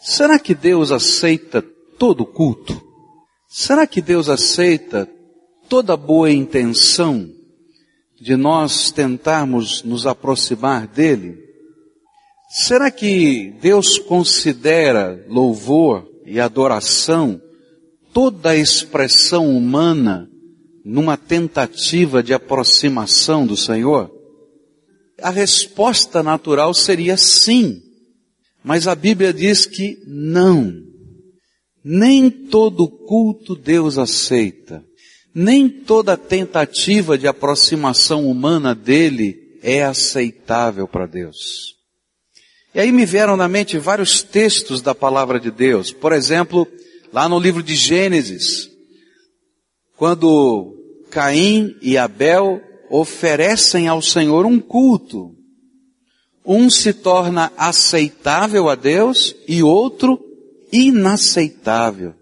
Será que Deus aceita todo culto? Será que Deus aceita toda boa intenção de nós tentarmos nos aproximar dele? Será que Deus considera louvor e adoração toda a expressão humana numa tentativa de aproximação do Senhor? A resposta natural seria sim. Mas a Bíblia diz que não. Nem todo culto Deus aceita. Nem toda tentativa de aproximação humana dele é aceitável para Deus. E aí me vieram na mente vários textos da palavra de Deus. Por exemplo, lá no livro de Gênesis, quando Caim e Abel oferecem ao Senhor um culto. Um se torna aceitável a Deus e outro inaceitável.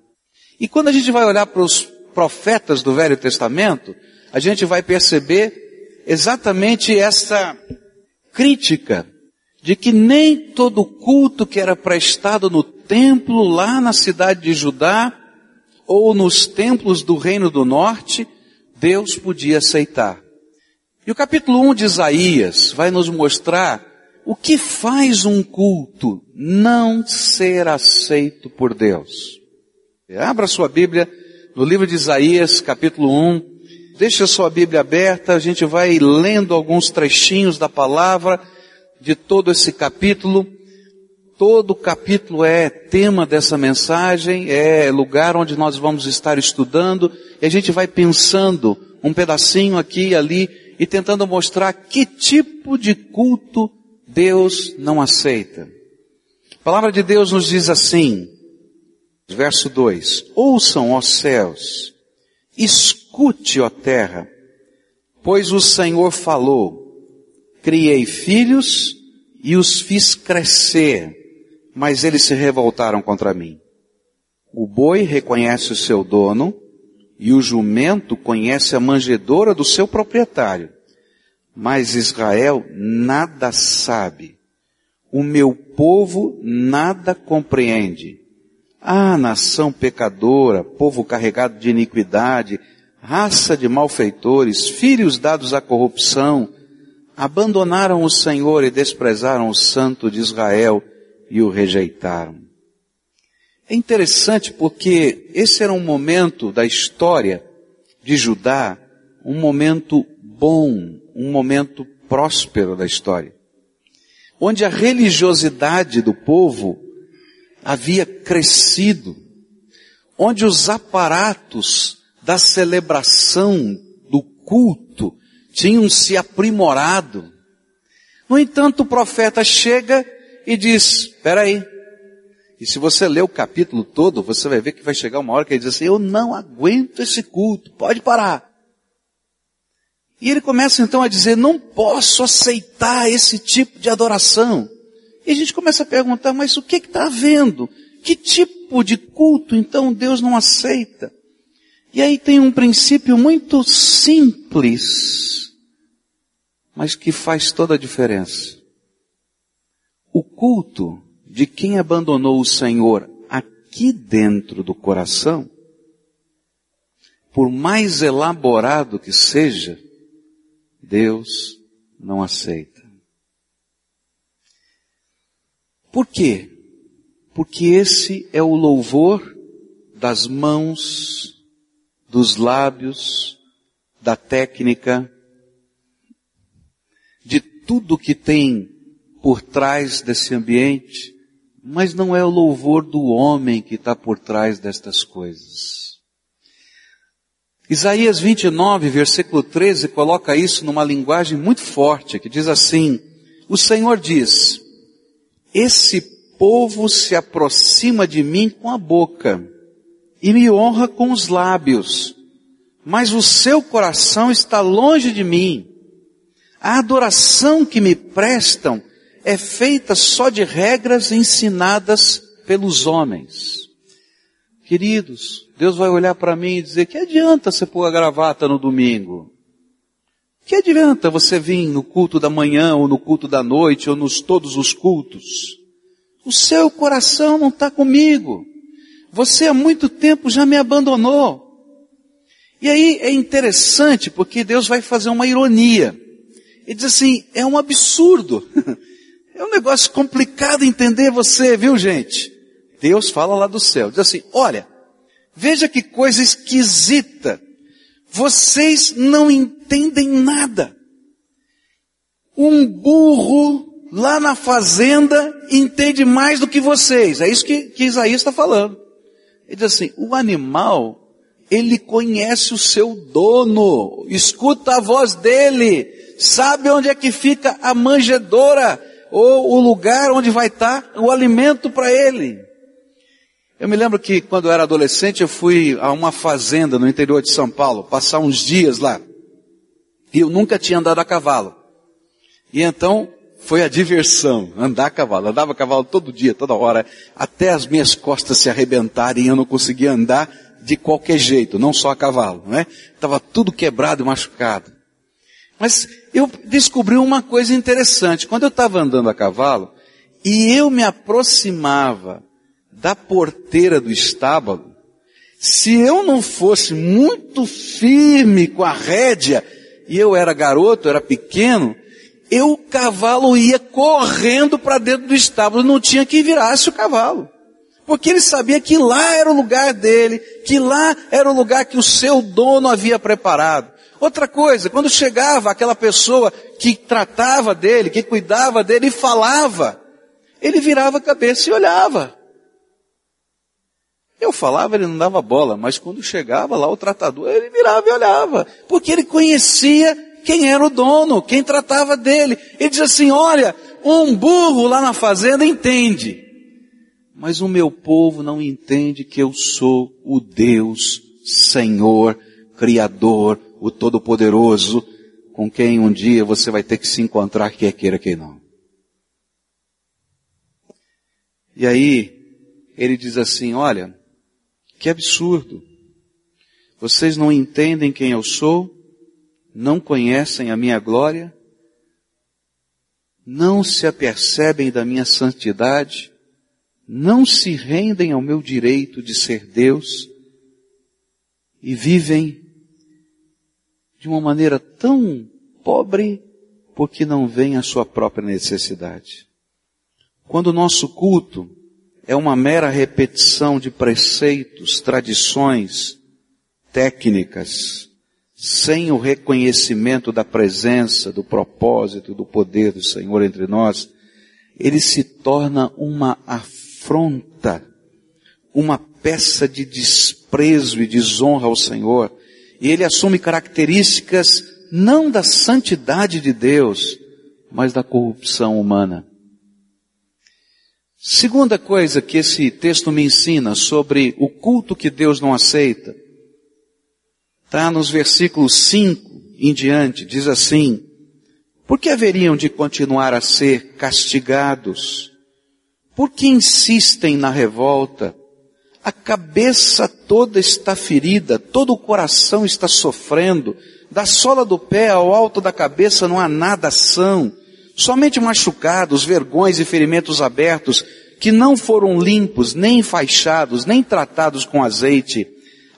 E quando a gente vai olhar para os profetas do Velho Testamento, a gente vai perceber exatamente essa crítica de que nem todo culto que era prestado no templo lá na cidade de Judá ou nos templos do Reino do Norte, Deus podia aceitar. E o capítulo 1 de Isaías vai nos mostrar o que faz um culto não ser aceito por Deus. Abra sua Bíblia no livro de Isaías, capítulo 1. Deixe a sua Bíblia aberta, a gente vai lendo alguns trechinhos da palavra de todo esse capítulo. Todo capítulo é tema dessa mensagem, é lugar onde nós vamos estar estudando, e a gente vai pensando um pedacinho aqui e ali, e tentando mostrar que tipo de culto Deus não aceita. A palavra de Deus nos diz assim, verso 2: Ouçam, ó céus, escute, ó terra, pois o Senhor falou, criei filhos e os fiz crescer, mas eles se revoltaram contra mim. O boi reconhece o seu dono, e o jumento conhece a manjedoura do seu proprietário. Mas Israel nada sabe. O meu povo nada compreende. Ah, nação pecadora, povo carregado de iniquidade, raça de malfeitores, filhos dados à corrupção, abandonaram o Senhor e desprezaram o Santo de Israel e o rejeitaram. É interessante porque esse era um momento da história de Judá, um momento bom, um momento próspero da história, onde a religiosidade do povo havia crescido, onde os aparatos da celebração, do culto, tinham se aprimorado. No entanto, o profeta chega e diz, espera aí, e se você ler o capítulo todo, você vai ver que vai chegar uma hora que ele diz assim, eu não aguento esse culto, pode parar. E ele começa então a dizer, não posso aceitar esse tipo de adoração. E a gente começa a perguntar, mas o que está havendo? Que tipo de culto então Deus não aceita? E aí tem um princípio muito simples, mas que faz toda a diferença. O culto de quem abandonou o Senhor aqui dentro do coração, por mais elaborado que seja, Deus não aceita. Por quê? Porque esse é o louvor das mãos, dos lábios, da técnica, de tudo que tem por trás desse ambiente, mas não é o louvor do homem que está por trás destas coisas. Isaías 29, versículo 13, coloca isso numa linguagem muito forte, que diz assim, o Senhor diz, esse povo se aproxima de mim com a boca e me honra com os lábios, mas o seu coração está longe de mim. A adoração que me prestam é feita só de regras ensinadas pelos homens. Queridos, Deus vai olhar para mim e dizer, que adianta você pôr a gravata no domingo? Que adianta você vir no culto da manhã ou no culto da noite ou nos todos os cultos? O seu coração não está comigo. Você há muito tempo já me abandonou. E aí é interessante porque Deus vai fazer uma ironia. Ele diz assim, é um absurdo. É um negócio complicado entender você, viu gente? Deus fala lá do céu, diz assim, olha, veja que coisa esquisita. Vocês não entendem nada. Um burro lá na fazenda entende mais do que vocês. É isso que, que Isaías está falando. Ele diz assim, o animal ele conhece o seu dono, escuta a voz dele, sabe onde é que fica a manjedoura ou o lugar onde vai estar o alimento para ele. Eu me lembro que quando eu era adolescente eu fui a uma fazenda no interior de São Paulo, passar uns dias lá. E eu nunca tinha andado a cavalo. E então foi a diversão, andar a cavalo. Andava a cavalo todo dia, toda hora, até as minhas costas se arrebentarem e eu não conseguia andar de qualquer jeito, não só a cavalo, não é? Tava tudo quebrado e machucado. Mas eu descobri uma coisa interessante. Quando eu estava andando a cavalo e eu me aproximava da porteira do estábulo, se eu não fosse muito firme com a rédea, e eu era garoto, era pequeno, eu, o cavalo ia correndo para dentro do estábulo, não tinha que virasse o cavalo. Porque ele sabia que lá era o lugar dele, que lá era o lugar que o seu dono havia preparado. Outra coisa, quando chegava aquela pessoa que tratava dele, que cuidava dele e falava, ele virava a cabeça e olhava. Eu falava, ele não dava bola, mas quando chegava lá o tratador, ele virava e olhava, porque ele conhecia quem era o dono, quem tratava dele. Ele diz assim, olha, um burro lá na fazenda entende mas o meu povo não entende que eu sou o Deus, Senhor, Criador, o Todo-Poderoso, com quem um dia você vai ter que se encontrar, quer queira, quer não. E aí, ele diz assim, olha, que absurdo. Vocês não entendem quem eu sou? Não conhecem a minha glória? Não se apercebem da minha santidade? não se rendem ao meu direito de ser Deus e vivem de uma maneira tão pobre porque não veem a sua própria necessidade. Quando o nosso culto é uma mera repetição de preceitos, tradições, técnicas, sem o reconhecimento da presença, do propósito, do poder do Senhor entre nós, ele se torna uma afronta, uma peça de desprezo e desonra ao Senhor. E ele assume características não da santidade de Deus, mas da corrupção humana. Segunda coisa que esse texto me ensina sobre o culto que Deus não aceita, está nos versículos 5 em diante, diz assim, por que haveriam de continuar a ser castigados por que insistem na revolta? A cabeça toda está ferida, todo o coração está sofrendo, da sola do pé ao alto da cabeça não há nada são, somente machucados, vergões e ferimentos abertos, que não foram limpos, nem enfaixados, nem tratados com azeite.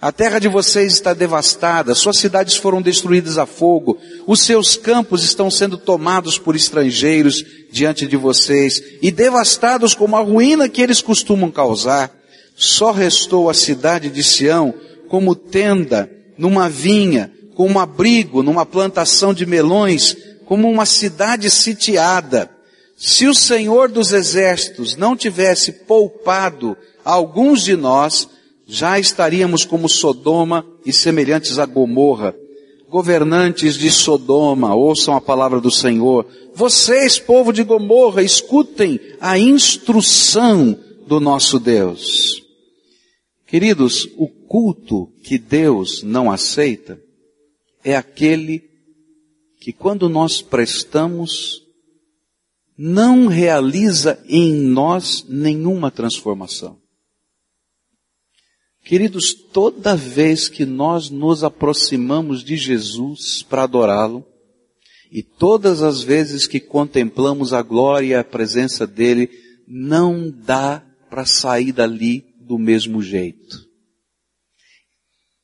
A terra de vocês está devastada, suas cidades foram destruídas a fogo, os seus campos estão sendo tomados por estrangeiros diante de vocês e devastados como a ruína que eles costumam causar. Só restou a cidade de Sião como tenda numa vinha, como abrigo numa plantação de melões, como uma cidade sitiada. Se o Senhor dos exércitos não tivesse poupado alguns de nós, já estaríamos como Sodoma e semelhantes a Gomorra. Governantes de Sodoma, ouçam a palavra do Senhor. Vocês, povo de Gomorra, escutem a instrução do nosso Deus. Queridos, o culto que Deus não aceita é aquele que quando nós prestamos, não realiza em nós nenhuma transformação. Queridos, toda vez que nós nos aproximamos de Jesus para adorá-lo, e todas as vezes que contemplamos a glória e a presença dele não dá para sair dali do mesmo jeito.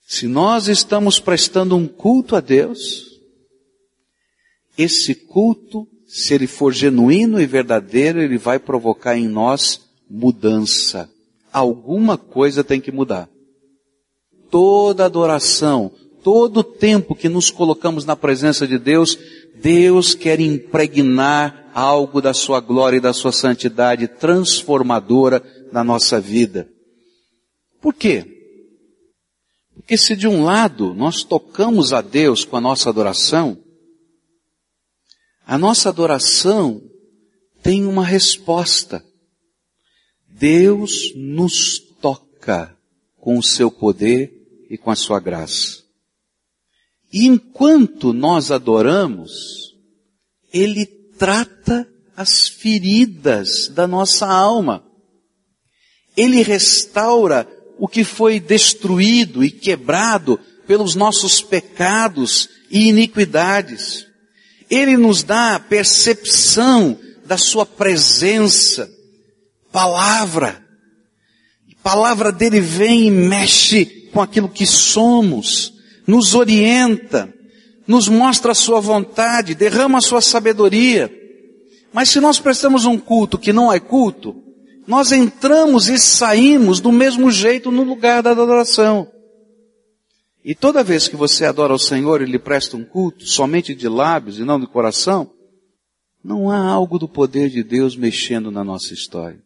Se nós estamos prestando um culto a Deus, esse culto, se ele for genuíno e verdadeiro, ele vai provocar em nós mudança. Alguma coisa tem que mudar. Toda adoração, todo tempo que nos colocamos na presença de Deus, Deus quer impregnar algo da sua glória e da sua santidade transformadora na nossa vida. Por quê? Porque se de um lado nós tocamos a Deus com a nossa adoração, a nossa adoração tem uma resposta. Deus nos toca com o seu poder e com a sua graça. E enquanto nós adoramos, Ele trata as feridas da nossa alma. Ele restaura o que foi destruído e quebrado pelos nossos pecados e iniquidades. Ele nos dá a percepção da sua presença, palavra. A palavra dele vem e mexe com aquilo que somos, nos orienta, nos mostra a sua vontade, derrama a sua sabedoria. Mas se nós prestamos um culto que não é culto, nós entramos e saímos do mesmo jeito no lugar da adoração. E toda vez que você adora o Senhor e lhe presta um culto, somente de lábios e não de coração, não há algo do poder de Deus mexendo na nossa história.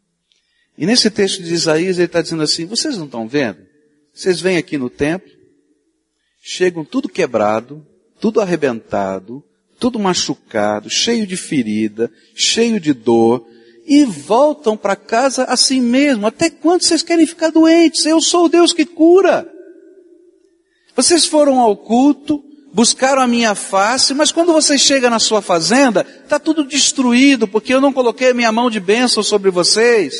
E nesse texto de Isaías ele está dizendo assim, vocês não estão vendo? Vocês vêm aqui no templo, chegam tudo quebrado, tudo arrebentado, tudo machucado, cheio de ferida, cheio de dor, e voltam para casa assim mesmo. Até quando vocês querem ficar doentes? Eu sou o Deus que cura. Vocês foram ao culto, buscaram a minha face, mas quando você chega na sua fazenda, está tudo destruído, porque eu não coloquei a minha mão de bênção sobre vocês.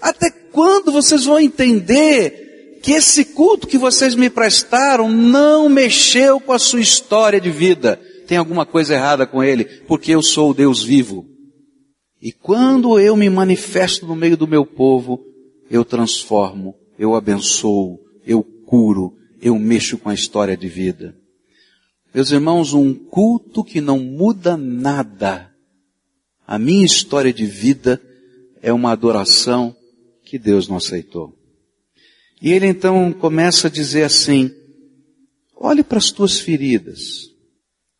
Até quando vocês vão entender que esse culto que vocês me prestaram não mexeu com a sua história de vida? Tem alguma coisa errada com ele, porque eu sou o Deus vivo. E quando eu me manifesto no meio do meu povo, eu transformo, eu abençoo, eu curo, eu mexo com a história de vida. Meus irmãos, um culto que não muda nada. A minha história de vida é uma adoração que Deus não aceitou. E ele então começa a dizer assim, olhe para as tuas feridas,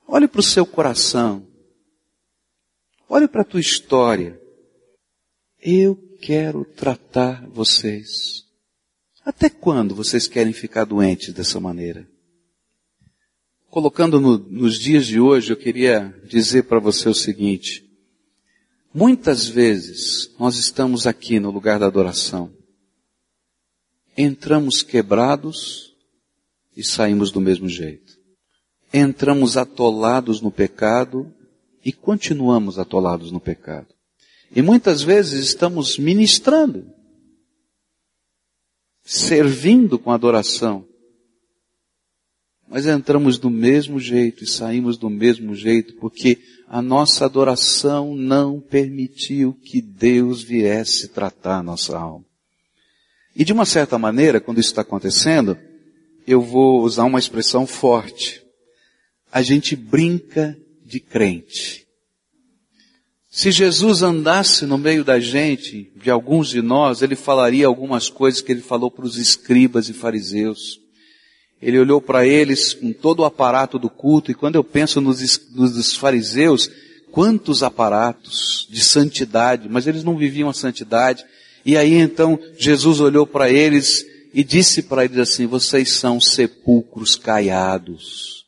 olhe para o seu coração, Olhe para a tua história. Eu quero tratar vocês. Até quando vocês querem ficar doentes dessa maneira? Colocando no, nos dias de hoje, eu queria dizer para você o seguinte. Muitas vezes nós estamos aqui no lugar da adoração. Entramos quebrados e saímos do mesmo jeito. Entramos atolados no pecado e continuamos atolados no pecado. E muitas vezes estamos ministrando, servindo com adoração, mas entramos do mesmo jeito e saímos do mesmo jeito porque a nossa adoração não permitiu que Deus viesse tratar a nossa alma. E de uma certa maneira, quando isso está acontecendo, eu vou usar uma expressão forte. A gente brinca de crente. Se Jesus andasse no meio da gente, de alguns de nós, ele falaria algumas coisas que ele falou para os escribas e fariseus. Ele olhou para eles com todo o aparato do culto, e quando eu penso nos, nos fariseus, quantos aparatos de santidade, mas eles não viviam a santidade. E aí então Jesus olhou para eles e disse para eles assim, vocês são sepulcros caiados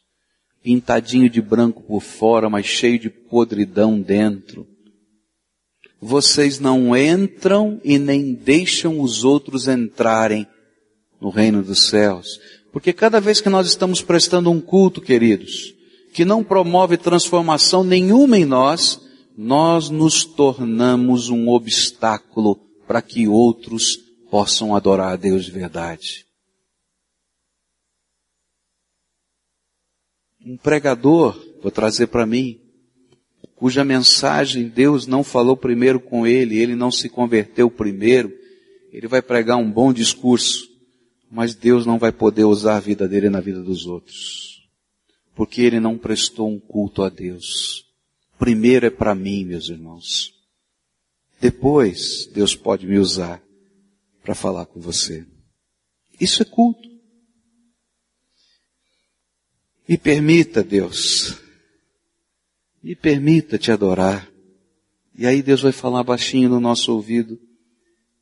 pintadinho de branco por fora, mas cheio de podridão dentro. Vocês não entram e nem deixam os outros entrarem no reino dos céus. Porque cada vez que nós estamos prestando um culto, queridos, que não promove transformação nenhuma em nós, nós nos tornamos um obstáculo para que outros possam adorar a Deus de verdade. um pregador, vou trazer para mim, cuja mensagem Deus não falou primeiro com ele, ele não se converteu primeiro, ele vai pregar um bom discurso, mas Deus não vai poder usar a vida dele na vida dos outros. Porque ele não prestou um culto a Deus. Primeiro é para mim, meus irmãos. Depois, Deus pode me usar para falar com você. Isso é culto. Me permita, Deus, me permita te adorar. E aí Deus vai falar baixinho no nosso ouvido.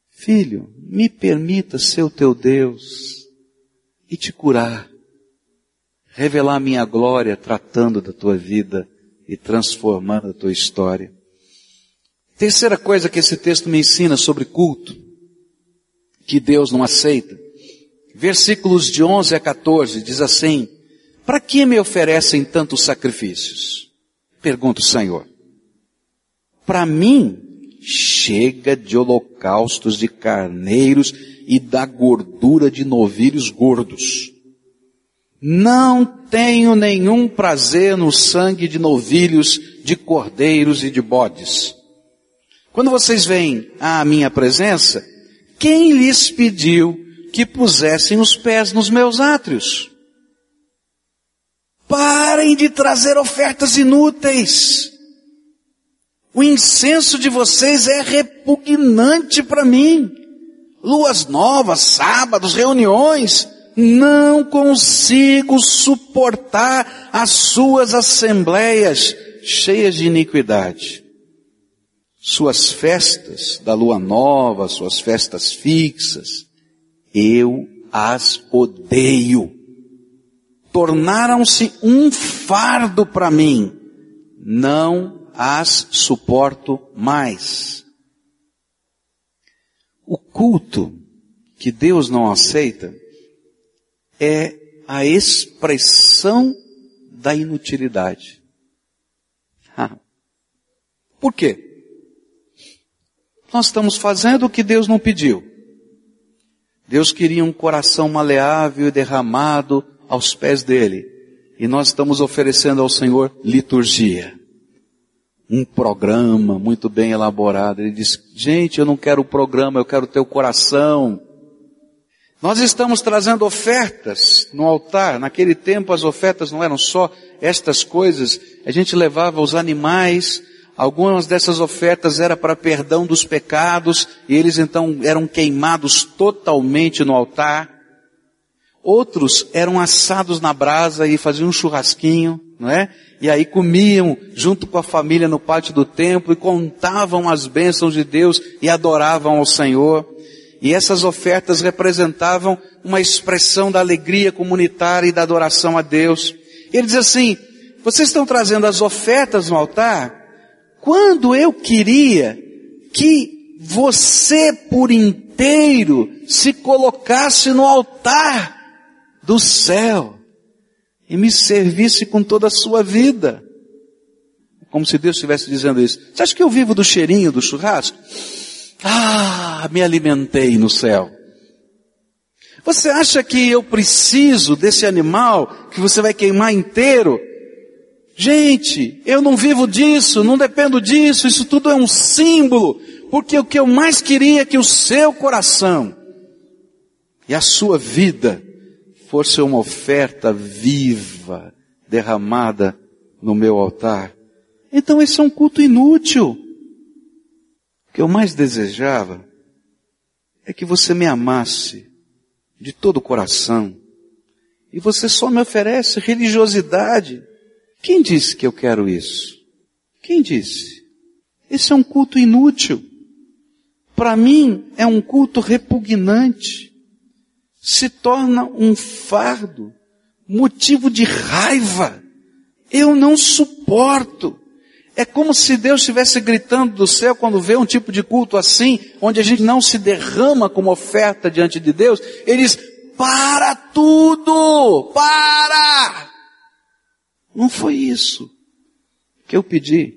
Filho, me permita ser o teu Deus e te curar. Revelar minha glória tratando da tua vida e transformando a tua história. Terceira coisa que esse texto me ensina sobre culto, que Deus não aceita. Versículos de 11 a 14 diz assim, para que me oferecem tantos sacrifícios? Pergunta o Senhor. Para mim, chega de holocaustos de carneiros e da gordura de novilhos gordos. Não tenho nenhum prazer no sangue de novilhos, de cordeiros e de bodes. Quando vocês vêm à minha presença, quem lhes pediu que pusessem os pés nos meus átrios? Parem de trazer ofertas inúteis. O incenso de vocês é repugnante para mim. Luas novas, sábados, reuniões. Não consigo suportar as suas assembleias cheias de iniquidade. Suas festas da lua nova, suas festas fixas, eu as odeio tornaram-se um fardo para mim. Não as suporto mais. O culto que Deus não aceita é a expressão da inutilidade. Ah. Por quê? Nós estamos fazendo o que Deus não pediu. Deus queria um coração maleável e derramado aos pés dele. E nós estamos oferecendo ao Senhor liturgia. Um programa muito bem elaborado. Ele diz, gente, eu não quero o programa, eu quero o teu coração. Nós estamos trazendo ofertas no altar. Naquele tempo as ofertas não eram só estas coisas. A gente levava os animais, Algumas dessas ofertas era para perdão dos pecados, e eles então eram queimados totalmente no altar. Outros eram assados na brasa e faziam um churrasquinho, não é? E aí comiam junto com a família no pátio do templo e contavam as bênçãos de Deus e adoravam ao Senhor. E essas ofertas representavam uma expressão da alegria comunitária e da adoração a Deus. Ele diz assim, vocês estão trazendo as ofertas no altar? Quando eu queria que você por inteiro se colocasse no altar do céu e me servisse com toda a sua vida. Como se Deus estivesse dizendo isso. Você acha que eu vivo do cheirinho do churrasco? Ah, me alimentei no céu. Você acha que eu preciso desse animal que você vai queimar inteiro? Gente, eu não vivo disso, não dependo disso, isso tudo é um símbolo, porque o que eu mais queria é que o seu coração e a sua vida fosse uma oferta viva, derramada no meu altar. Então esse é um culto inútil. O que eu mais desejava é que você me amasse de todo o coração. E você só me oferece religiosidade. Quem disse que eu quero isso? Quem disse? Esse é um culto inútil. Para mim é um culto repugnante se torna um fardo, motivo de raiva. Eu não suporto. É como se Deus estivesse gritando do céu quando vê um tipo de culto assim, onde a gente não se derrama como oferta diante de Deus. Ele diz, para tudo! Para! Não foi isso que eu pedi.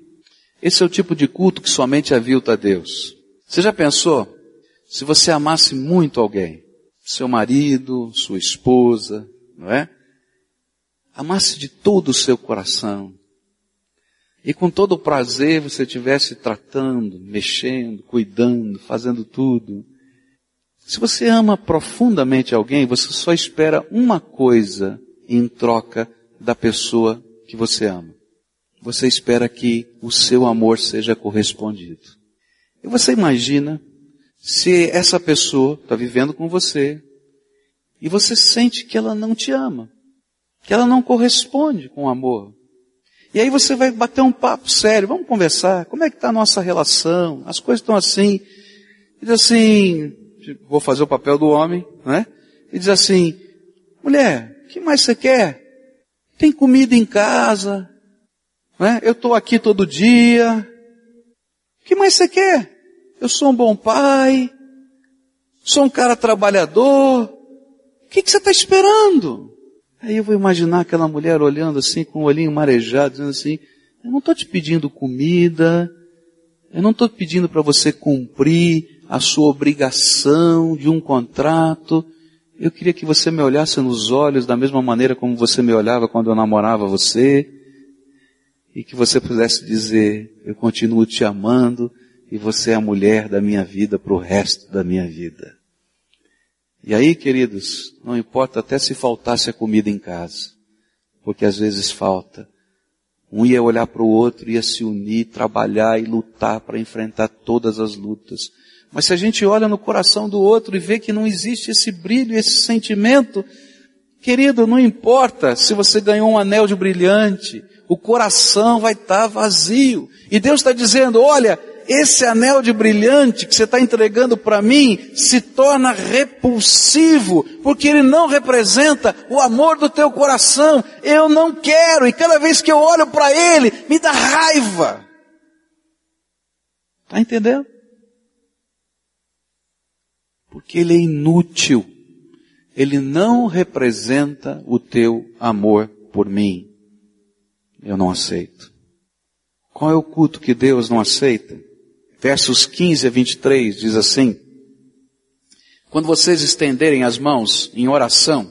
Esse é o tipo de culto que somente avilta a Deus. Você já pensou? Se você amasse muito alguém, seu marido, sua esposa, não é? Amasse de todo o seu coração. e com todo o prazer você estivesse tratando, mexendo, cuidando, fazendo tudo. Se você ama profundamente alguém, você só espera uma coisa em troca da pessoa que você ama. Você espera que o seu amor seja correspondido. E você imagina se essa pessoa está vivendo com você e você sente que ela não te ama, que ela não corresponde com o amor. E aí você vai bater um papo sério, vamos conversar, como é que está a nossa relação? As coisas estão assim. E diz assim, vou fazer o papel do homem, né? E diz assim, mulher, o que mais você quer? Tem comida em casa, né? Eu estou aqui todo dia. O que mais você quer? Eu sou um bom pai, sou um cara trabalhador. O que, que você está esperando? Aí eu vou imaginar aquela mulher olhando assim, com o olhinho marejado, dizendo assim, eu não estou te pedindo comida, eu não estou pedindo para você cumprir a sua obrigação de um contrato. Eu queria que você me olhasse nos olhos da mesma maneira como você me olhava quando eu namorava você. E que você pudesse dizer, eu continuo te amando e você é a mulher da minha vida para o resto da minha vida. E aí, queridos, não importa até se faltasse a comida em casa, porque às vezes falta. Um ia olhar para o outro, ia se unir, trabalhar e lutar para enfrentar todas as lutas. Mas se a gente olha no coração do outro e vê que não existe esse brilho, esse sentimento, querido, não importa se você ganhou um anel de brilhante, o coração vai estar tá vazio. E Deus está dizendo, olha, esse anel de brilhante que você está entregando para mim se torna repulsivo, porque ele não representa o amor do teu coração. Eu não quero, e cada vez que eu olho para ele, me dá raiva. Está entendendo? Porque ele é inútil. Ele não representa o teu amor por mim. Eu não aceito. Qual é o culto que Deus não aceita? Versos 15 a 23 diz assim, quando vocês estenderem as mãos em oração,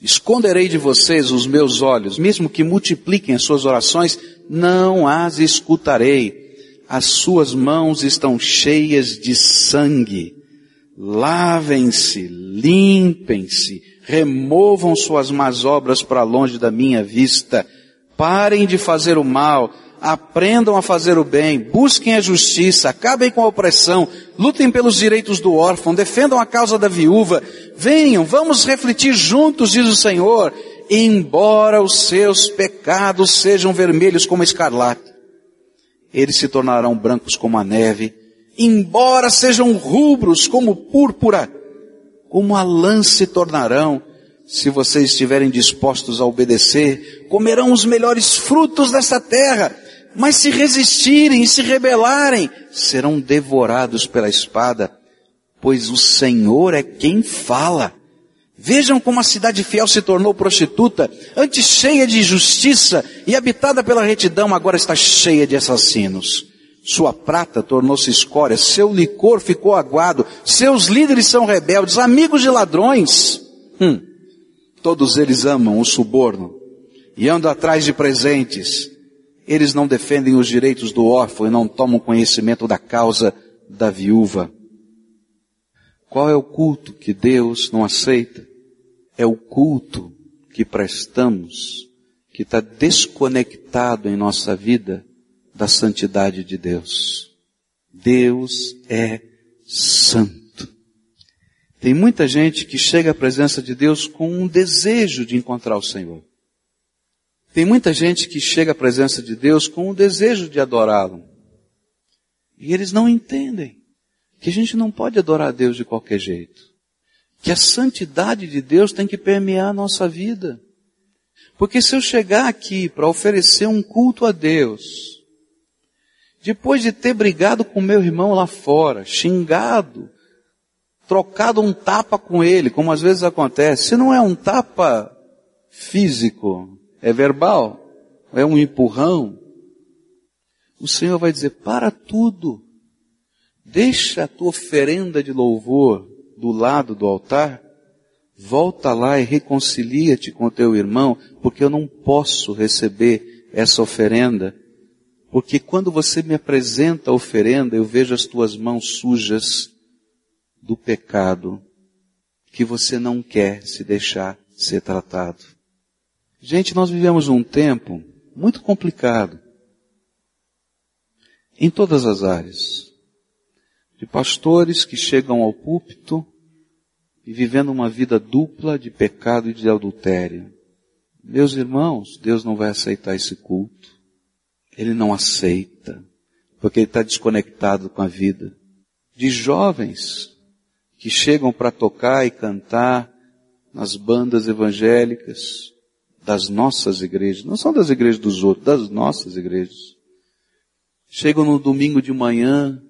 esconderei de vocês os meus olhos, mesmo que multipliquem as suas orações, não as escutarei. As suas mãos estão cheias de sangue. Lavem-se, limpem-se, removam suas más obras para longe da minha vista. Parem de fazer o mal, aprendam a fazer o bem, busquem a justiça, acabem com a opressão, lutem pelos direitos do órfão, defendam a causa da viúva, venham, vamos refletir juntos, diz o Senhor, embora os seus pecados sejam vermelhos como escarlate, eles se tornarão brancos como a neve, embora sejam rubros como púrpura, como a lã se tornarão, se vocês estiverem dispostos a obedecer, comerão os melhores frutos dessa terra, mas se resistirem e se rebelarem, serão devorados pela espada, pois o Senhor é quem fala. Vejam como a cidade fiel se tornou prostituta, antes cheia de justiça e habitada pela retidão, agora está cheia de assassinos. Sua prata tornou-se escória, seu licor ficou aguado, seus líderes são rebeldes, amigos de ladrões. Hum, todos eles amam o suborno e andam atrás de presentes eles não defendem os direitos do órfão e não tomam conhecimento da causa da viúva. Qual é o culto que Deus não aceita? É o culto que prestamos, que está desconectado em nossa vida da santidade de Deus. Deus é santo. Tem muita gente que chega à presença de Deus com um desejo de encontrar o Senhor. Tem muita gente que chega à presença de Deus com o desejo de adorá-lo. E eles não entendem que a gente não pode adorar a Deus de qualquer jeito. Que a santidade de Deus tem que permear a nossa vida. Porque se eu chegar aqui para oferecer um culto a Deus, depois de ter brigado com meu irmão lá fora, xingado, trocado um tapa com ele, como às vezes acontece, se não é um tapa físico, é verbal? É um empurrão? O Senhor vai dizer, para tudo. Deixa a tua oferenda de louvor do lado do altar. Volta lá e reconcilia-te com teu irmão, porque eu não posso receber essa oferenda Porque quando você me apresenta a oferenda, eu vejo as tuas mãos sujas do pecado que você não quer se deixar ser tratado. Gente, nós vivemos um tempo muito complicado. Em todas as áreas. De pastores que chegam ao púlpito e vivendo uma vida dupla de pecado e de adultério. Meus irmãos, Deus não vai aceitar esse culto. Ele não aceita, porque ele está desconectado com a vida. De jovens que chegam para tocar e cantar nas bandas evangélicas das nossas igrejas, não são das igrejas dos outros, das nossas igrejas. Chegam no domingo de manhã,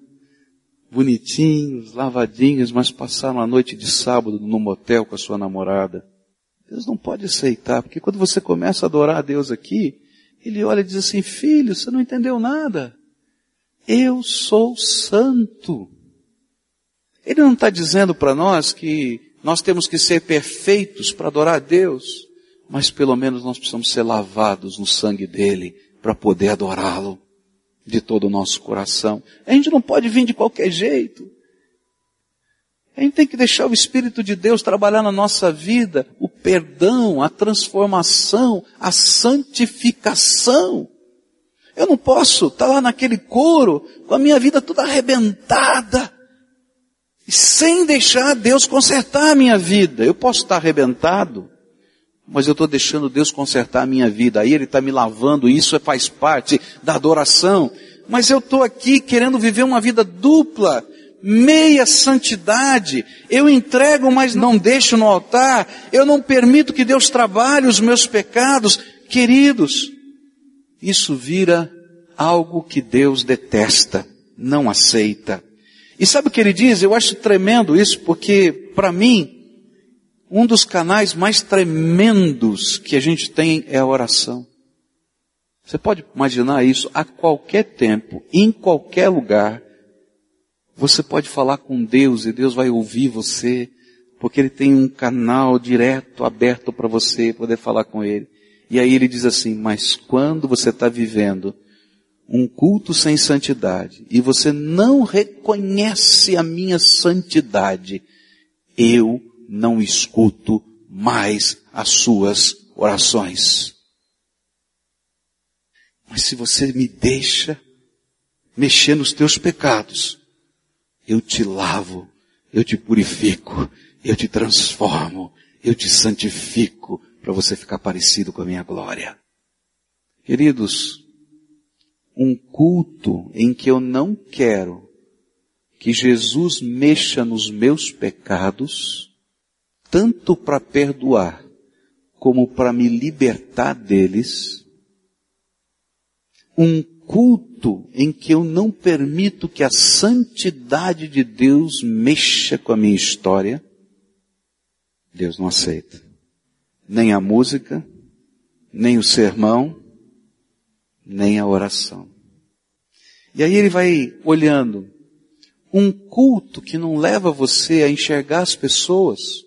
bonitinhos, lavadinhos, mas passaram a noite de sábado no motel com a sua namorada. Deus não pode aceitar, porque quando você começa a adorar a Deus aqui, ele olha e diz assim, filho, você não entendeu nada. Eu sou santo. Ele não está dizendo para nós que nós temos que ser perfeitos para adorar a Deus, mas pelo menos nós precisamos ser lavados no sangue dele para poder adorá-lo de todo o nosso coração. A gente não pode vir de qualquer jeito. A gente tem que deixar o Espírito de Deus trabalhar na nossa vida, o perdão, a transformação, a santificação. Eu não posso estar lá naquele coro com a minha vida toda arrebentada, sem deixar Deus consertar a minha vida. Eu posso estar arrebentado, mas eu estou deixando Deus consertar a minha vida. Aí Ele está me lavando, isso faz parte da adoração. Mas eu estou aqui querendo viver uma vida dupla meia santidade. Eu entrego, mas não deixo no altar. Eu não permito que Deus trabalhe os meus pecados. Queridos, isso vira algo que Deus detesta, não aceita. E sabe o que ele diz? Eu acho tremendo isso, porque para mim, um dos canais mais tremendos que a gente tem é a oração. Você pode imaginar isso a qualquer tempo, em qualquer lugar. Você pode falar com Deus e Deus vai ouvir você, porque Ele tem um canal direto, aberto para você poder falar com Ele. E aí Ele diz assim, mas quando você está vivendo um culto sem santidade e você não reconhece a minha santidade, eu não escuto mais as suas orações. Mas se você me deixa mexer nos teus pecados, eu te lavo, eu te purifico, eu te transformo, eu te santifico para você ficar parecido com a minha glória. Queridos, um culto em que eu não quero que Jesus mexa nos meus pecados, tanto para perdoar como para me libertar deles, um culto em que eu não permito que a santidade de Deus mexa com a minha história, Deus não aceita. Nem a música, nem o sermão, nem a oração. E aí ele vai olhando. Um culto que não leva você a enxergar as pessoas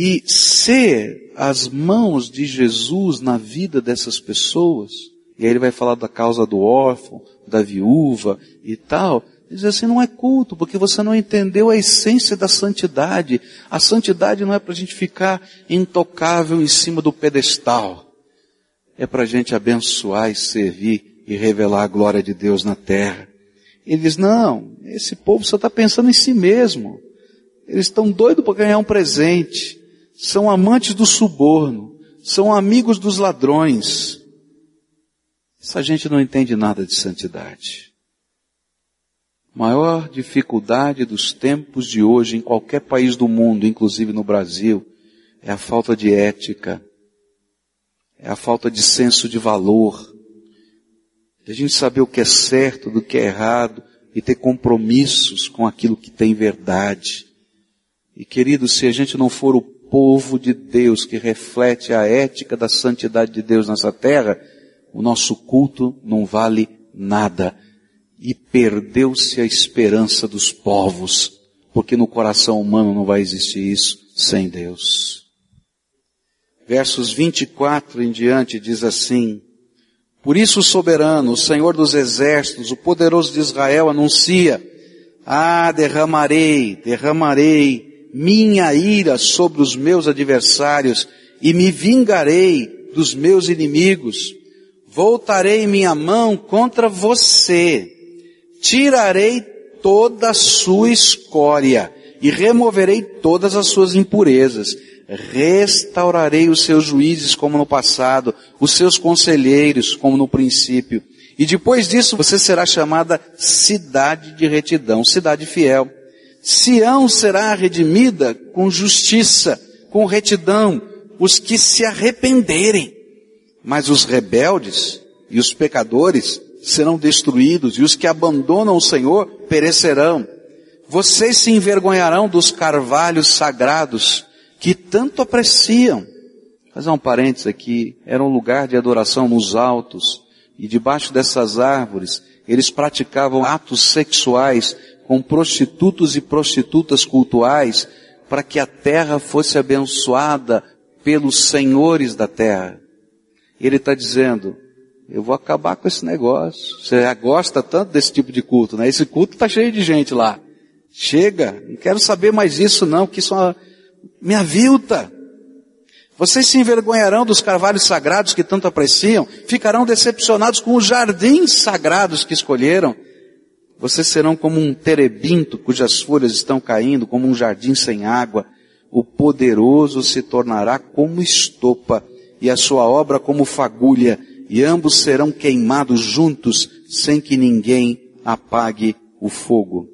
e ser as mãos de Jesus na vida dessas pessoas, e aí ele vai falar da causa do órfão, da viúva e tal, diz assim, não é culto, porque você não entendeu a essência da santidade. A santidade não é para a gente ficar intocável em cima do pedestal. É para a gente abençoar e servir e revelar a glória de Deus na terra. Ele diz, não, esse povo só está pensando em si mesmo. Eles estão doidos para ganhar um presente. São amantes do suborno. São amigos dos ladrões. Essa gente não entende nada de santidade. Maior dificuldade dos tempos de hoje em qualquer país do mundo, inclusive no Brasil, é a falta de ética, é a falta de senso de valor, de a gente saber o que é certo do que é errado e ter compromissos com aquilo que tem verdade. E querido, se a gente não for o povo de Deus que reflete a ética da santidade de Deus nessa terra, o nosso culto não vale nada. E perdeu-se a esperança dos povos, porque no coração humano não vai existir isso sem Deus. Versos 24 em diante diz assim, Por isso o soberano, o Senhor dos exércitos, o poderoso de Israel anuncia, ah, derramarei, derramarei minha ira sobre os meus adversários e me vingarei dos meus inimigos. Voltarei minha mão contra você, tirarei toda a sua escória e removerei todas as suas impurezas. Restaurarei os seus juízes como no passado, os seus conselheiros como no princípio. E depois disso você será chamada cidade de retidão, cidade fiel. Sião será redimida com justiça, com retidão, os que se arrependerem. Mas os rebeldes e os pecadores serão destruídos e os que abandonam o Senhor perecerão. Vocês se envergonharão dos carvalhos sagrados que tanto apreciam. Fazer um parênteses aqui. Era um lugar de adoração nos altos e debaixo dessas árvores eles praticavam atos sexuais com prostitutos e prostitutas cultuais para que a terra fosse abençoada pelos senhores da terra. Ele está dizendo, eu vou acabar com esse negócio. Você gosta tanto desse tipo de culto, né? Esse culto está cheio de gente lá. Chega, não quero saber mais isso não, que isso é me avilta. Vocês se envergonharão dos carvalhos sagrados que tanto apreciam, ficarão decepcionados com os jardins sagrados que escolheram. Vocês serão como um terebinto cujas folhas estão caindo, como um jardim sem água. O poderoso se tornará como estopa e a sua obra como fagulha e ambos serão queimados juntos sem que ninguém apague o fogo.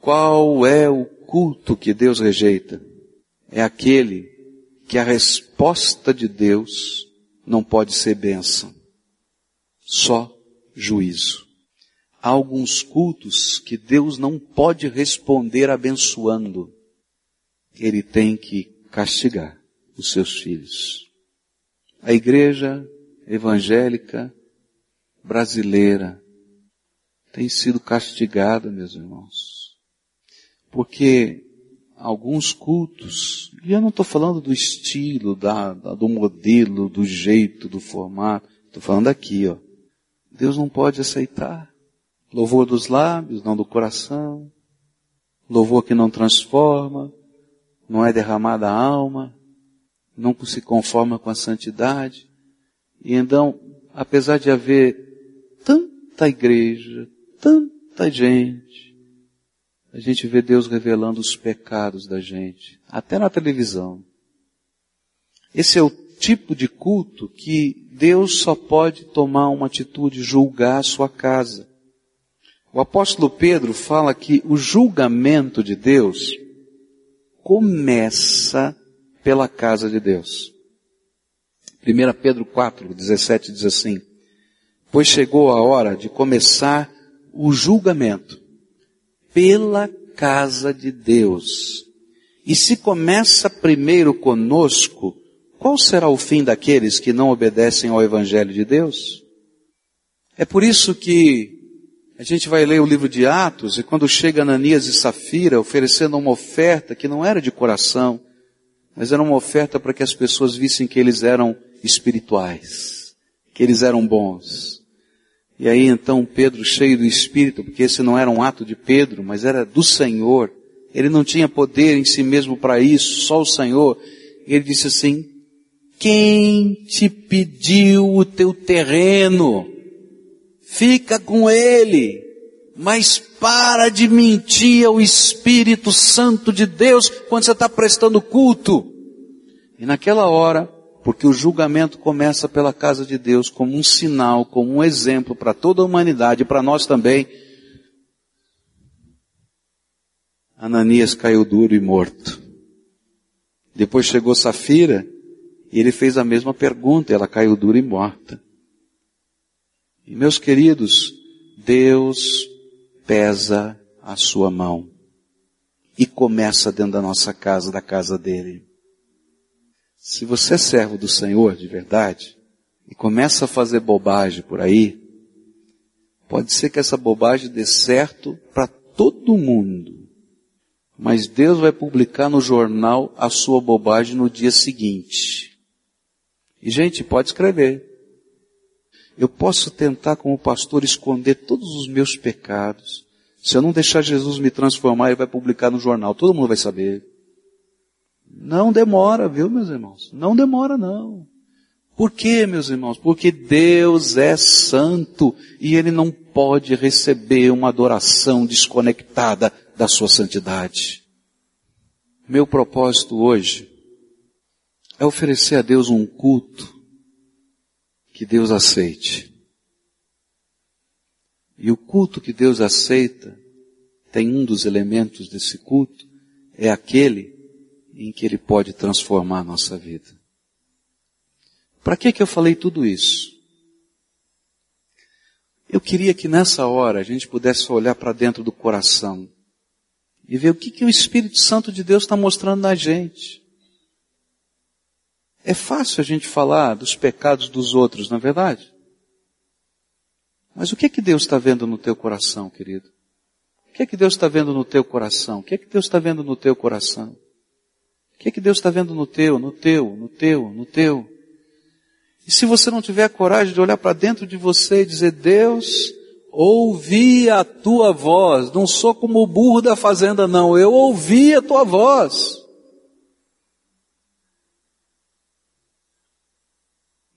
Qual é o culto que Deus rejeita? É aquele que a resposta de Deus não pode ser bênção, só juízo. Há alguns cultos que Deus não pode responder abençoando. Ele tem que castigar os seus filhos. A igreja evangélica brasileira tem sido castigada, meus irmãos. Porque alguns cultos, e eu não estou falando do estilo, da, da, do modelo, do jeito, do formato, estou falando aqui, ó. Deus não pode aceitar. Louvor dos lábios, não do coração. Louvor que não transforma, não é derramada a alma, não se conforma com a santidade. E então, apesar de haver tanta igreja, tanta gente, a gente vê Deus revelando os pecados da gente, até na televisão. Esse é o tipo de culto que Deus só pode tomar uma atitude, julgar a sua casa. O apóstolo Pedro fala que o julgamento de Deus começa pela casa de Deus. 1 Pedro 4, 17 diz assim, pois chegou a hora de começar o julgamento pela casa de Deus. E se começa primeiro conosco, qual será o fim daqueles que não obedecem ao Evangelho de Deus? É por isso que a gente vai ler o livro de Atos e quando chega Ananias e Safira oferecendo uma oferta que não era de coração, mas era uma oferta para que as pessoas vissem que eles eram espirituais, que eles eram bons. E aí então Pedro, cheio do Espírito, porque esse não era um ato de Pedro, mas era do Senhor, ele não tinha poder em si mesmo para isso, só o Senhor. Ele disse assim, quem te pediu o teu terreno? Fica com ele, mas para de mentir ao Espírito Santo de Deus quando você está prestando culto. E naquela hora, porque o julgamento começa pela casa de Deus como um sinal, como um exemplo para toda a humanidade, para nós também. Ananias caiu duro e morto. Depois chegou Safira e ele fez a mesma pergunta, ela caiu dura e morta. E meus queridos, Deus pesa a sua mão e começa dentro da nossa casa, da casa dele. Se você é servo do Senhor de verdade e começa a fazer bobagem por aí, pode ser que essa bobagem dê certo para todo mundo. Mas Deus vai publicar no jornal a sua bobagem no dia seguinte. E gente, pode escrever. Eu posso tentar, como pastor, esconder todos os meus pecados. Se eu não deixar Jesus me transformar, ele vai publicar no jornal. Todo mundo vai saber. Não demora, viu, meus irmãos? Não demora, não. Por quê, meus irmãos? Porque Deus é santo e Ele não pode receber uma adoração desconectada da sua santidade. Meu propósito hoje é oferecer a Deus um culto que Deus aceite. E o culto que Deus aceita tem um dos elementos desse culto, é aquele em que Ele pode transformar a nossa vida. Para que que eu falei tudo isso? Eu queria que nessa hora a gente pudesse olhar para dentro do coração e ver o que, que o Espírito Santo de Deus está mostrando na gente. É fácil a gente falar dos pecados dos outros, não é verdade? Mas o que é que Deus está vendo no teu coração, querido? O que é que Deus está vendo no teu coração? O que é que Deus está vendo no teu coração? O que é que Deus está vendo no teu, no teu, no teu, no teu? E se você não tiver coragem de olhar para dentro de você e dizer, Deus, ouvi a tua voz, não sou como o burro da fazenda não, eu ouvi a tua voz.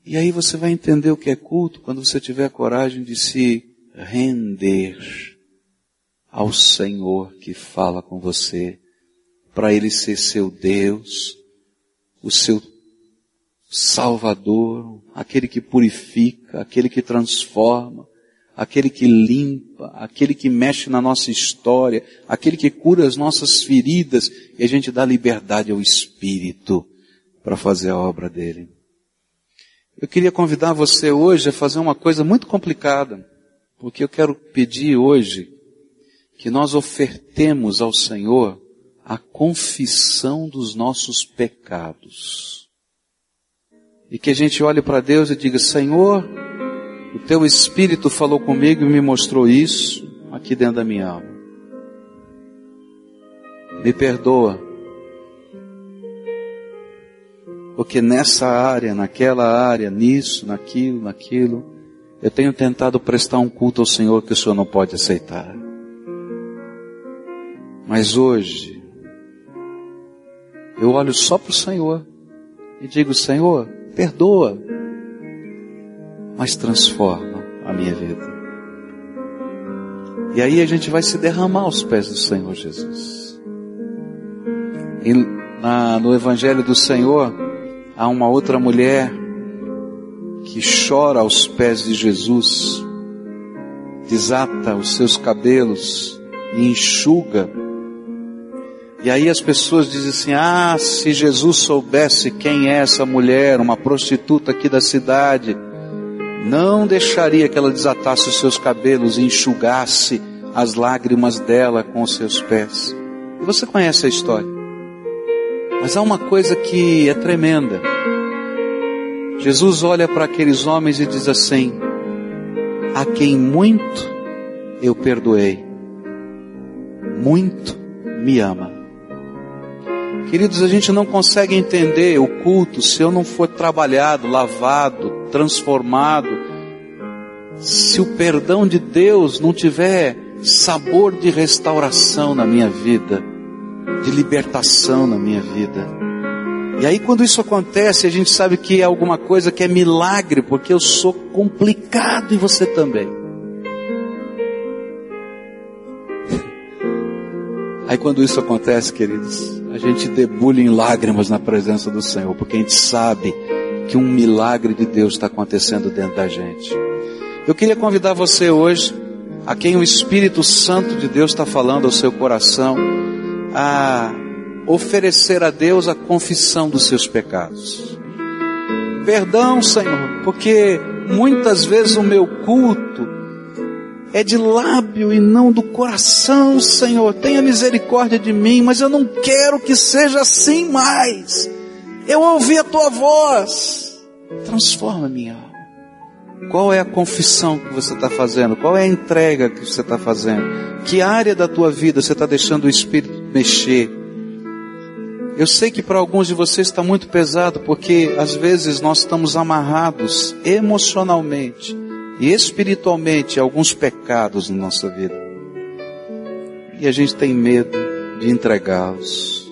E aí você vai entender o que é culto quando você tiver a coragem de se render ao Senhor que fala com você, para Ele ser seu Deus, o seu Salvador, aquele que purifica, aquele que transforma, aquele que limpa, aquele que mexe na nossa história, aquele que cura as nossas feridas e a gente dá liberdade ao Espírito para fazer a obra dele. Eu queria convidar você hoje a fazer uma coisa muito complicada, porque eu quero pedir hoje que nós ofertemos ao Senhor a confissão dos nossos pecados. E que a gente olhe para Deus e diga, Senhor, o teu Espírito falou comigo e me mostrou isso aqui dentro da minha alma. Me perdoa Porque nessa área, naquela área, nisso, naquilo, naquilo, eu tenho tentado prestar um culto ao Senhor que o Senhor não pode aceitar. Mas hoje, eu olho só para o Senhor e digo, Senhor, perdoa, mas transforma a minha vida. E aí a gente vai se derramar aos pés do Senhor Jesus. E na, no Evangelho do Senhor, há uma outra mulher que chora aos pés de Jesus, desata os seus cabelos e enxuga. E aí as pessoas dizem assim: Ah, se Jesus soubesse quem é essa mulher, uma prostituta aqui da cidade, não deixaria que ela desatasse os seus cabelos e enxugasse as lágrimas dela com os seus pés. E você conhece a história. Mas há uma coisa que é tremenda. Jesus olha para aqueles homens e diz assim: A quem muito eu perdoei, muito me ama. Queridos, a gente não consegue entender o culto se eu não for trabalhado, lavado, transformado, se o perdão de Deus não tiver sabor de restauração na minha vida de libertação na minha vida. E aí quando isso acontece, a gente sabe que é alguma coisa que é milagre, porque eu sou complicado e você também. Aí quando isso acontece, queridos, a gente debulha em lágrimas na presença do Senhor, porque a gente sabe que um milagre de Deus está acontecendo dentro da gente. Eu queria convidar você hoje, a quem o Espírito Santo de Deus está falando ao seu coração, a oferecer a Deus a confissão dos seus pecados. Perdão, Senhor, porque muitas vezes o meu culto é de lábio e não do coração, Senhor. Tenha misericórdia de mim, mas eu não quero que seja assim mais. Eu ouvi a tua voz. Transforma minha alma. Qual é a confissão que você está fazendo? Qual é a entrega que você está fazendo? Que área da tua vida você está deixando o Espírito mexer? Eu sei que para alguns de vocês está muito pesado, porque às vezes nós estamos amarrados emocionalmente e espiritualmente alguns pecados na nossa vida. E a gente tem medo de entregá-los.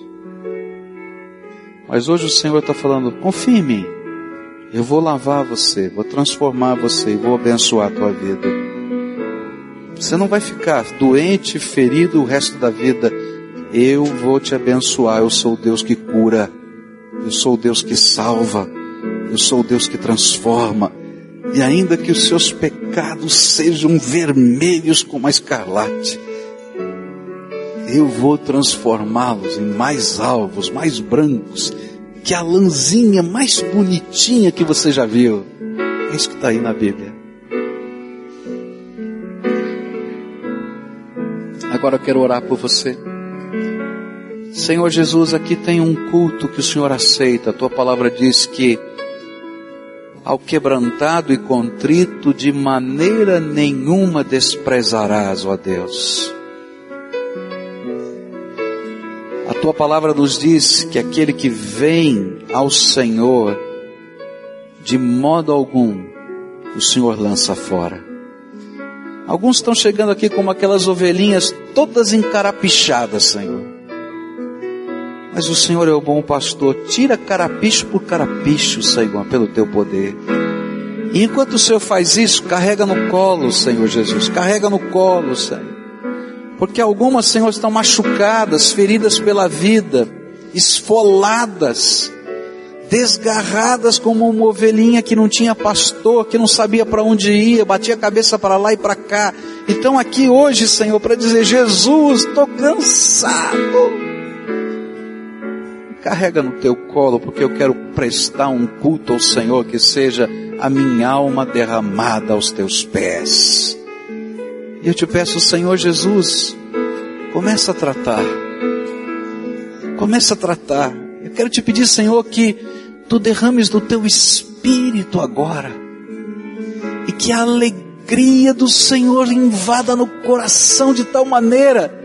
Mas hoje o Senhor está falando, confie em mim. Eu vou lavar você, vou transformar você e vou abençoar a tua vida. Você não vai ficar doente, ferido o resto da vida. Eu vou te abençoar. Eu sou o Deus que cura. Eu sou o Deus que salva. Eu sou o Deus que transforma. E ainda que os seus pecados sejam vermelhos como a escarlate, eu vou transformá-los em mais alvos, mais brancos, que a lãzinha mais bonitinha que você já viu. É isso que está aí na Bíblia. Agora eu quero orar por você. Senhor Jesus, aqui tem um culto que o Senhor aceita. A tua palavra diz que ao quebrantado e contrito de maneira nenhuma desprezarás, ó Deus. Tua palavra nos diz que aquele que vem ao Senhor, de modo algum, o Senhor lança fora. Alguns estão chegando aqui como aquelas ovelhinhas todas encarapichadas, Senhor. Mas o Senhor é o bom pastor, tira carapicho por carapicho, Senhor, pelo teu poder. E enquanto o Senhor faz isso, carrega no colo, Senhor Jesus, carrega no colo, Senhor. Porque algumas, Senhor, estão machucadas, feridas pela vida, esfoladas, desgarradas como uma ovelhinha que não tinha pastor, que não sabia para onde ia, batia a cabeça para lá e para cá. Então aqui hoje, Senhor, para dizer, Jesus, estou cansado. Carrega no teu colo, porque eu quero prestar um culto ao Senhor que seja a minha alma derramada aos teus pés. E eu te peço, Senhor Jesus, começa a tratar. Começa a tratar. Eu quero te pedir, Senhor, que tu derrames do teu espírito agora. E que a alegria do Senhor invada no coração de tal maneira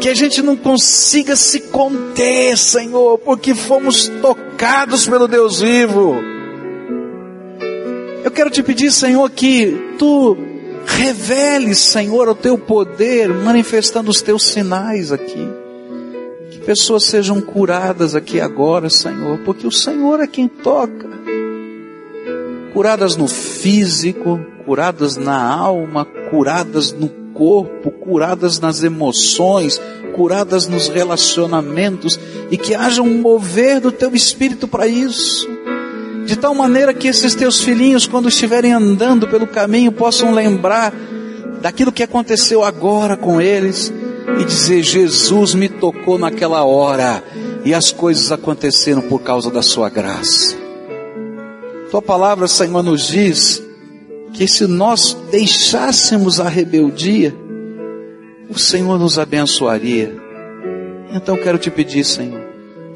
que a gente não consiga se conter, Senhor, porque fomos tocados pelo Deus vivo. Eu quero te pedir, Senhor, que tu Revele, Senhor, o teu poder, manifestando os teus sinais aqui. Que pessoas sejam curadas aqui agora, Senhor, porque o Senhor é quem toca. Curadas no físico, curadas na alma, curadas no corpo, curadas nas emoções, curadas nos relacionamentos, e que haja um mover do teu espírito para isso de tal maneira que esses teus filhinhos, quando estiverem andando pelo caminho, possam lembrar daquilo que aconteceu agora com eles e dizer: Jesus me tocou naquela hora e as coisas aconteceram por causa da Sua graça. Tua palavra, Senhor, nos diz que se nós deixássemos a rebeldia, o Senhor nos abençoaria. Então quero te pedir, Senhor,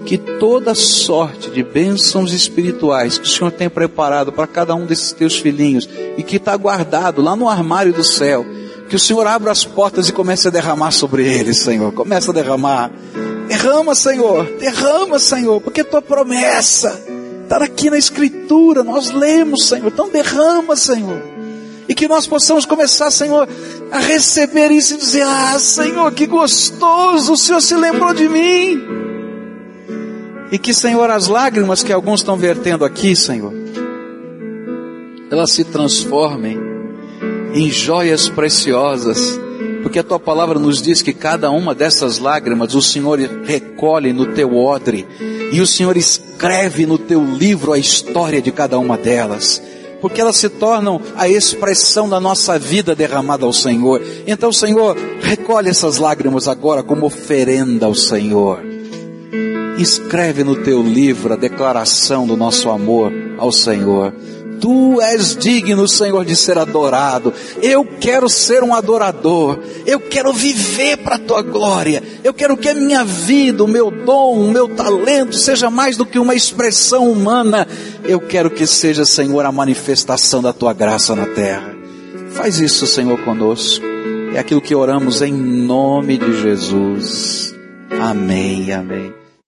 que toda sorte de bênçãos espirituais que o Senhor tem preparado para cada um desses teus filhinhos e que está guardado lá no armário do céu, que o Senhor abra as portas e comece a derramar sobre eles, Senhor. Começa a derramar. Derrama, Senhor. Derrama, Senhor, porque tua promessa está aqui na Escritura. Nós lemos, Senhor. Então derrama, Senhor. E que nós possamos começar, Senhor, a receber isso e dizer: Ah, Senhor, que gostoso, o Senhor se lembrou de mim. E que, Senhor, as lágrimas que alguns estão vertendo aqui, Senhor, elas se transformem em joias preciosas, porque a tua palavra nos diz que cada uma dessas lágrimas o Senhor recolhe no teu odre, e o Senhor escreve no teu livro a história de cada uma delas. Porque elas se tornam a expressão da nossa vida derramada ao Senhor. Então, Senhor, recolhe essas lágrimas agora como oferenda ao Senhor escreve no teu livro a declaração do nosso amor ao Senhor. Tu és digno, Senhor, de ser adorado. Eu quero ser um adorador. Eu quero viver para a tua glória. Eu quero que a minha vida, o meu dom, o meu talento seja mais do que uma expressão humana. Eu quero que seja, Senhor, a manifestação da tua graça na terra. Faz isso, Senhor, conosco. É aquilo que oramos em nome de Jesus. Amém, amém.